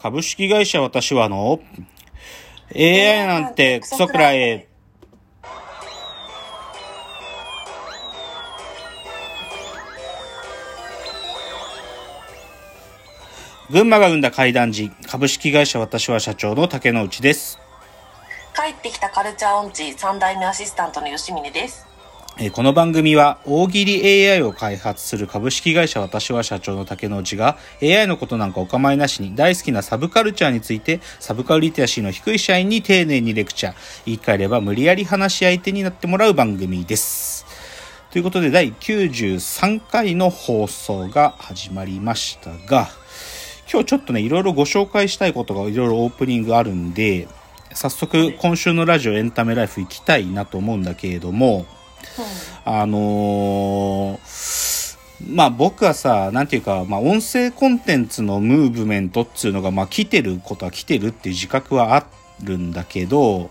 株式会社私はの AI なんてクソくらえ。群馬が生んだ怪談時、株式会社私は社長の竹之内です。帰ってきたカルチャー音痴3代目アシスタントの吉峰です。この番組は大喜利 AI を開発する株式会社私は社長の竹之内が AI のことなんかお構いなしに大好きなサブカルチャーについてサブカルリテラシーの低い社員に丁寧にレクチャー言い換えれば無理やり話し相手になってもらう番組です。ということで第93回の放送が始まりましたが今日ちょっとねいろいろご紹介したいことがいろいろオープニングあるんで早速今週のラジオエンタメライフ行きたいなと思うんだけれどもあのーまあ僕はさ、なんていうか、まあ音声コンテンツのムーブメントっていうのが、まあ来てることは来てるっていう自覚はあるんだけど、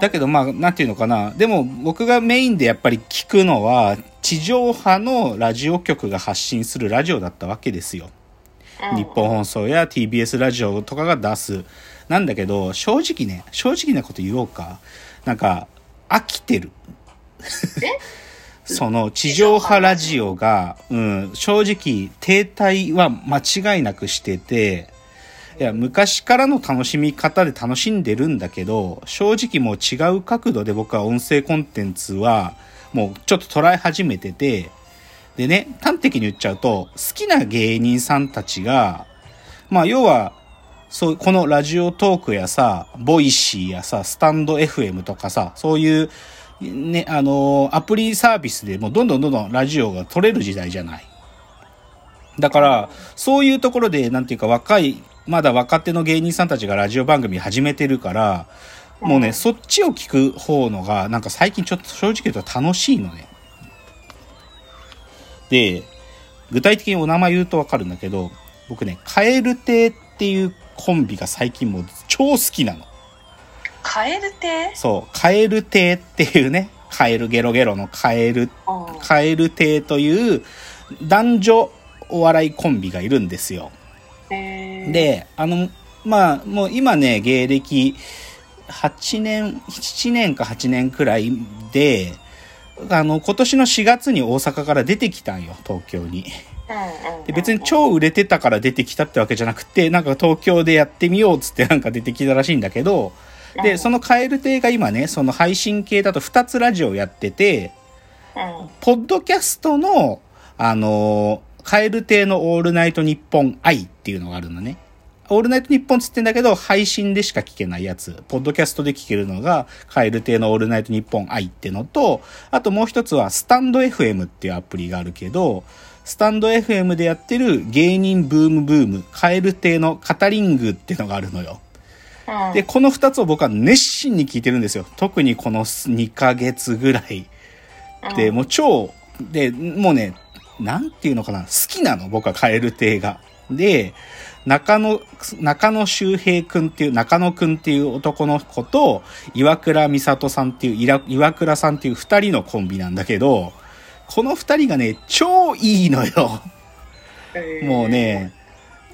だけどまあなんていうのかな、でも僕がメインでやっぱり聞くのは、地上波のラジオ局が発信するラジオだったわけですよ。日本放送や TBS ラジオとかが出す。なんだけど、正直ね、正直なこと言おうか。なんか、飽きてる。その地上波ラジオが、うん、正直停滞は間違いなくしてて、いや、昔からの楽しみ方で楽しんでるんだけど、正直もう違う角度で僕は音声コンテンツは、もうちょっと捉え始めてて、でね、端的に言っちゃうと、好きな芸人さんたちが、まあ要は、そう、このラジオトークやさ、 Voicy やさ、 stand.fm とかさ、そういう、ね、あのアプリサービスでもどんどんどんどんラジオが取れる時代じゃない。だから、そういうところで、なんていうか若い、まだ若手の芸人さんたちがラジオ番組始めてるから、もうね、そっちを聞く方のが、なんか最近ちょっと正直言うと楽しいのね。で、具体的にお名前言うとわかるんだけど、僕ね、カエル亭っていうコンビが最近もう超好きなの。カエル亭？そう、カエル亭っていうね、カエルゲロゲロのカエル、うんカエル亭という男女お笑いコンビがいるんですよ。で、あの、まあ、もう今ね、芸歴8年、7年か8年くらいで、あの、今年の4月に大阪から出てきたんよ、東京に。で別に超売れてたから出てきたってわけじゃなくて、なんか東京でやってみようっつってなんか出てきたらしいんだけど、で、うんそのカエル亭が今ね、その配信系だと2つラジオやってて、うんポッドキャストの、あのーカエル亭のオールナイトニッポン愛っていうのがあるのね。オールナイトニッポンつってんだけど、配信でしか聞けないやつ。ポッドキャストで聞けるのが、カエル亭のオールナイトニッポン愛ってのと、あともう一つは、スタンド FM っていうアプリがあるけど、スタンド FM でやってる芸人ブームブーム、カエル亭のカタリングっていうのがあるのよ。うんで、この二つを僕は熱心に聞いてるんですよ。特にこの2ヶ月ぐらい。で、もう超、で、もうね、なんていうのかな、好きなの、僕はカエル亭が。で、中野、中野周平くんっていう、中野くんっていう男の子と、岩倉美里さんっていう、いら岩倉さんっていう二人のコンビなんだけど、この二人がね、超いいのよ。もうね、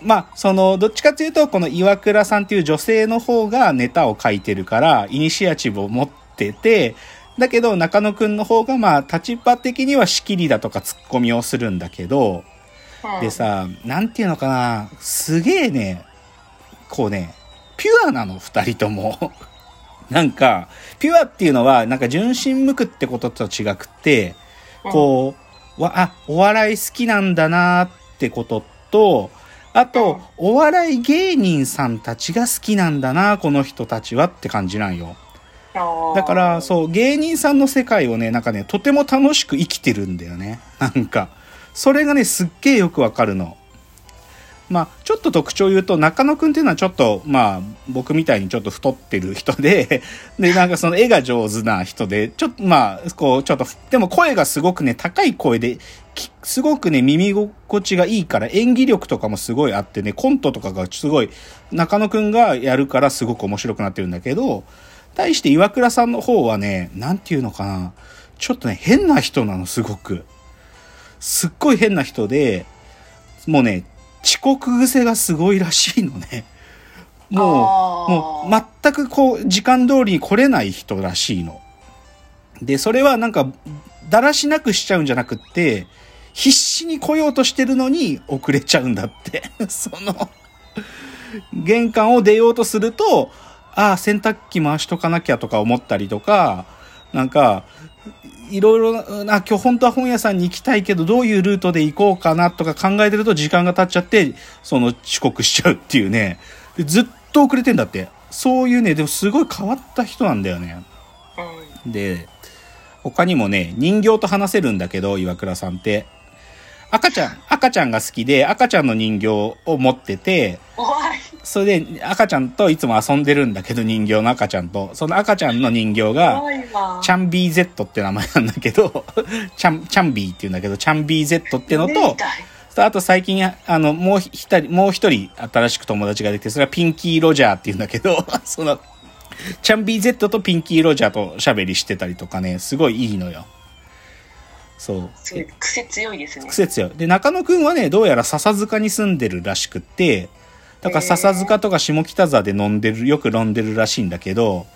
まあ、その、どっちかというと、この岩倉さんっていう女性の方がネタを書いてるから、イニシアチブを持ってて、だけど中野くんの方がまあ、立場的には仕切りだとかツッコミをするんだけど、でさ、なんていうのかな、すげえね、こうね、ピュアなの、二人とも。なんか、ピュアっていうのは、なんか純真無垢ってことと違くて、こう、わ、あ、お笑い好きなんだなってことと、あと、お笑い芸人さんたちが好きなんだな、この人たちはって感じなんよ。だから、そう、芸人さんの世界をね、なんかね、とても楽しく生きてるんだよね。なんか、それがね、すっげえよくわかるの。まあ、ちょっと特徴を言うと、中野くんっていうのはちょっと、まあ、僕みたいにちょっと太ってる人で、で、なんかその絵が上手な人で、ちょっと、まあ、こう、ちょっと、でも声がすごくね、高い声で、すごくね、耳心地がいいから、演技力とかもすごいあってね、コントとかがすごい、中野くんがやるからすごく面白くなってるんだけど、対して岩倉さんの方はね、なんていうのかな、ちょっとね、変な人なの、すごく。すっごい変な人で、もうね、遅刻癖がすごいらしいのね。もう、もう全くこう、時間通りに来れない人らしいの。で、それはなんか、だらしなくしちゃうんじゃなくって、必死に来ようとしてるのに遅れちゃうんだって。その、玄関を出ようとすると、ああ、洗濯機回しとかなきゃとか思ったりとか、なんか、いろいろな、今日本当は本屋さんに行きたいけど、どういうルートで行こうかなとか考えてると時間が経っちゃって、その遅刻しちゃうっていうね。でずっと遅れてんだって。そういうね、でもすごい変わった人なんだよね。で、他にもね、人形と話せるんだけど、岩倉さんって。赤ちゃん、赤ちゃんが好きで、赤ちゃんの人形を持ってて、それで赤ちゃんといつも遊んでるんだけど、人形の赤ちゃんと。その赤ちゃんの人形が、チャンビー Z って名前なんだけど、チャン、チャンビーって言うんだけど、チャンビー Z ってのと、あと最近、あの、もう一人、もう一人新しく友達ができて、それはピンキー・ロジャーって言うんだけど、その、チャンビー Z とピンキー・ロジャーと喋りしてたりとかね、すごいいいのよ。そう。癖強いですね。癖強い。で、中野くんはね、どうやら笹塚に住んでるらしくって、だから笹塚とか下北沢で飲んでる、よく飲んでるらしいんだけど、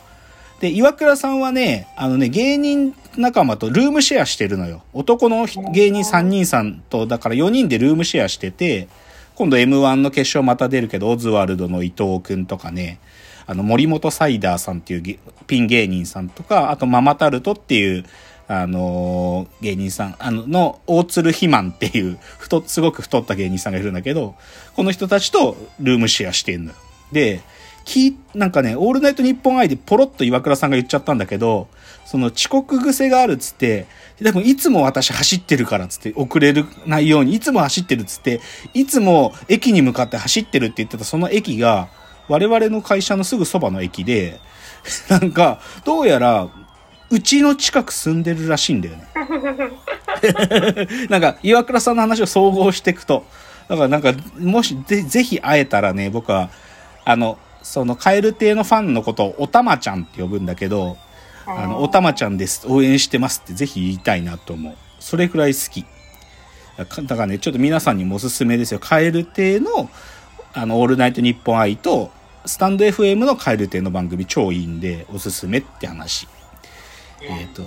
で、岩倉さんはね、あのね、芸人仲間とルームシェアしてるのよ。男の芸人3人さんと、だから4人でルームシェアしてて、今度 M1 の決勝また出るけど、オズワルドの伊藤くんとかね、あの、森本サイダーさんっていうピン芸人さんとか、あとママタルトっていう、あのー、芸人さん、あの、の、大鶴肥満っていう、太、すごく太った芸人さんがいるんだけど、この人たちとルームシェアしてんのよ。で、き、なんかね、オールナイトニッポン i でポロッと岩倉さんが言っちゃったんだけど、その遅刻癖があるっつって、でもいつも私走ってるからっつって、遅れるないように、いつも走ってるっつって、いつも駅に向かって走ってるって言ってたその駅が、我々の会社のすぐそばの駅で、なんか、どうやら、うちの近く住んでるらしいんだよね。なんか、岩倉さんの話を総合していくと。だからなんか、もしぜ、ぜひ会えたらね、僕は、あの、その、カエル亭のファンのことをおたまちゃんって呼ぶんだけど、あの、おたまちゃんです。応援してますってぜひ言いたいなと思う。それくらい好き。だからね、ちょっと皆さんにもおすすめですよ。カエル亭の、あの、オールナイトニッポン愛と、スタンド FM のカエル亭の番組超いいんで、おすすめって話。えっ、ー、と、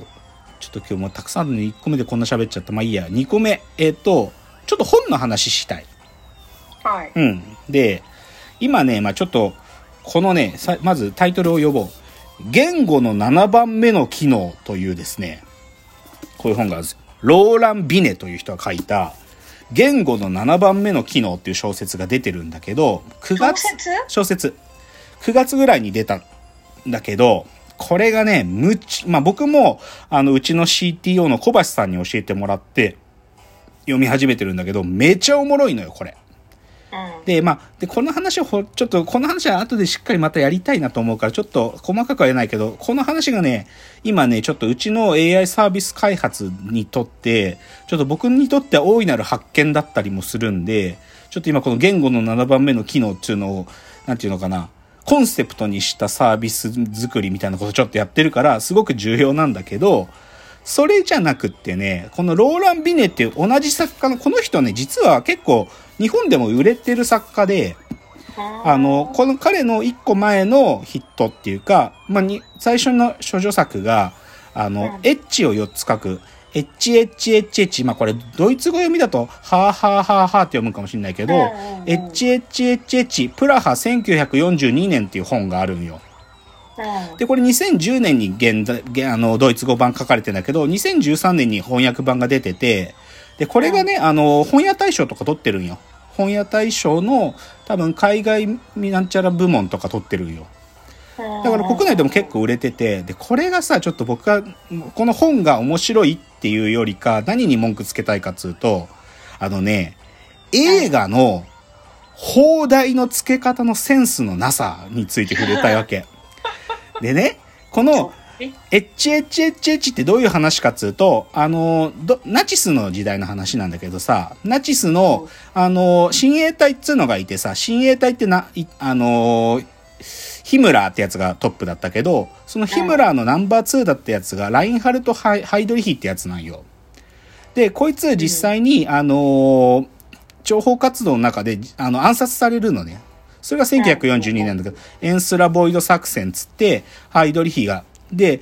ちょっと今日もたくさんの1個目でこんな喋っちゃった。まあいいや。2個目。えっ、ー、と、ちょっと本の話したい。はい。うん。で、今ね、まあちょっと、このね、まずタイトルを呼ぼう。言語の7番目の機能というですね、こういう本があるんですよ。ローラン・ビネという人が書いた、言語の7番目の機能っていう小説が出てるんだけど、9月、小説 ?9 月ぐらいに出たんだけど、これがね、むち、まあ、僕も、あの、うちの CTO の小橋さんに教えてもらって、読み始めてるんだけど、めちゃおもろいのよ、これ。うん、で、まあ、で、この話をほ、ちょっと、この話は後でしっかりまたやりたいなと思うから、ちょっと細かくは言えないけど、この話がね、今ね、ちょっとうちの AI サービス開発にとって、ちょっと僕にとっては大いなる発見だったりもするんで、ちょっと今この言語の7番目の機能っていうのを、なんていうのかな、コンセプトにしたサービス作りみたいなことちょっとやってるから、すごく重要なんだけど、それじゃなくってね、このローラン・ビネっていう同じ作家の、この人ね、実は結構日本でも売れてる作家で、あの、この彼の一個前のヒットっていうか、まあ、に、最初の処女作が、あの、エッチを4つ書く、エッチエッチエッチエッチ。まあこれ、ドイツ語読みだと、はーはーはーはーって読むかもしれないけど、エッチエッチエッチエッチ、プラハ1942年っていう本があるんよ。で、これ2010年に現あの、ドイツ語版書かれてんだけど、2013年に翻訳版が出てて、で、これがね、あの、本屋大賞とか取ってるんよ。本屋大賞の多分海外なんちゃら部門とか取ってるんよ。だから国内でも結構売れてて、で、これがさ、ちょっと僕が、この本が面白いっていうよりか、何に文句つけたいかっつうと、あのね、映画の放題の付け方のセンスのなさについて触れたいわけ。でね、この、エッチエッチエッチエッチってどういう話かっつうと、あの、ナチスの時代の話なんだけどさ、ナチスの、あの、親衛隊っつうのがいてさ、親衛隊ってな、あの、ヒムラーってやつがトップだったけど、そのヒムラーのナンバー2だったやつが、ラインハルト・ハイドリヒってやつなんよ。で、こいつ実際に、あのー、情報活動の中で、あの、暗殺されるのね。それが1942年だけど、エンスラボイド作戦つって、ハイドリヒが。で、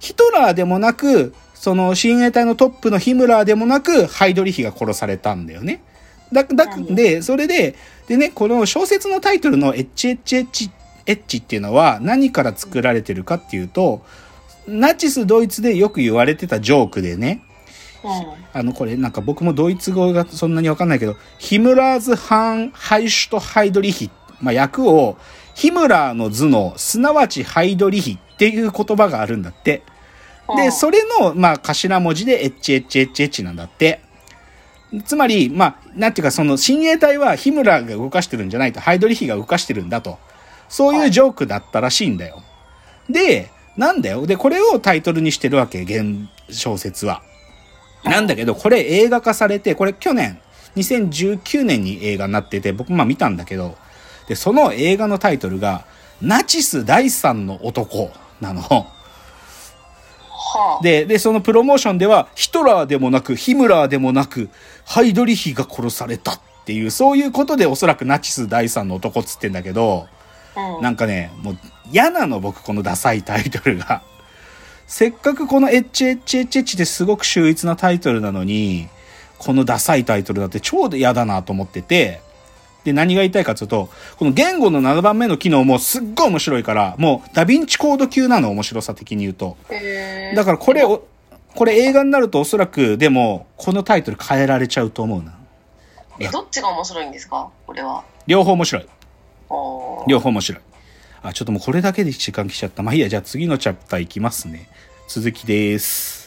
ヒトラーでもなく、その親衛隊のトップのヒムラーでもなく、ハイドリヒが殺されたんだよね。だ、だ、で、それで、でね、この小説のタイトルの HHH、H っていうのは何から作られてるかっていうと、ナチスドイツでよく言われてたジョークでね、うん。あの、これなんか僕もドイツ語がそんなにわかんないけど、 Himmlers Hirn heißt Heydrich。まあ、訳を、ヒムラーの頭脳、すなわちハイドリヒっていう言葉があるんだって。で、うんそれの、まあ、頭文字で HHHH なんだって。つまり、まあ、なんていうか、その、親衛隊はヒムラーが動かしてるんじゃないと、ハイドリヒが動かしてるんだと。そういうジョークだったらしいんだよ。で、なんだよ。で、これをタイトルにしてるわけ、原小説は。なんだけど、これ映画化されて、これ去年、2019年に映画になってて、僕まあ見たんだけど、で、その映画のタイトルが、ナチス第三の男なの。はあ。で、で、そのプロモーションでは、ヒトラーでもなく、ヒムラーでもなく、ハイドリヒが殺されたっていう、そういうことでおそらくナチス第三の男っつってんだけど、うん。なんかね、もう嫌なの僕このダサいタイトルが。せっかくこの HHHH ってすごく秀逸なタイトルなのに、このダサいタイトルだって超嫌だなと思ってて、で、何が言いたいかというと、この言語の7番目の機能もすっごい面白いから、もうダヴィンチコード級なの、面白さ的に言うと。だからこれを、これ映画になるとおそらく、でも、このタイトル変えられちゃうと思うな。え、どっちが面白いんですか？これは。両方面白い。両方面白い。あ、ちょっともうこれだけで時間来ちゃった。まあいいや、じゃあ次のチャプターいきますね。続きです。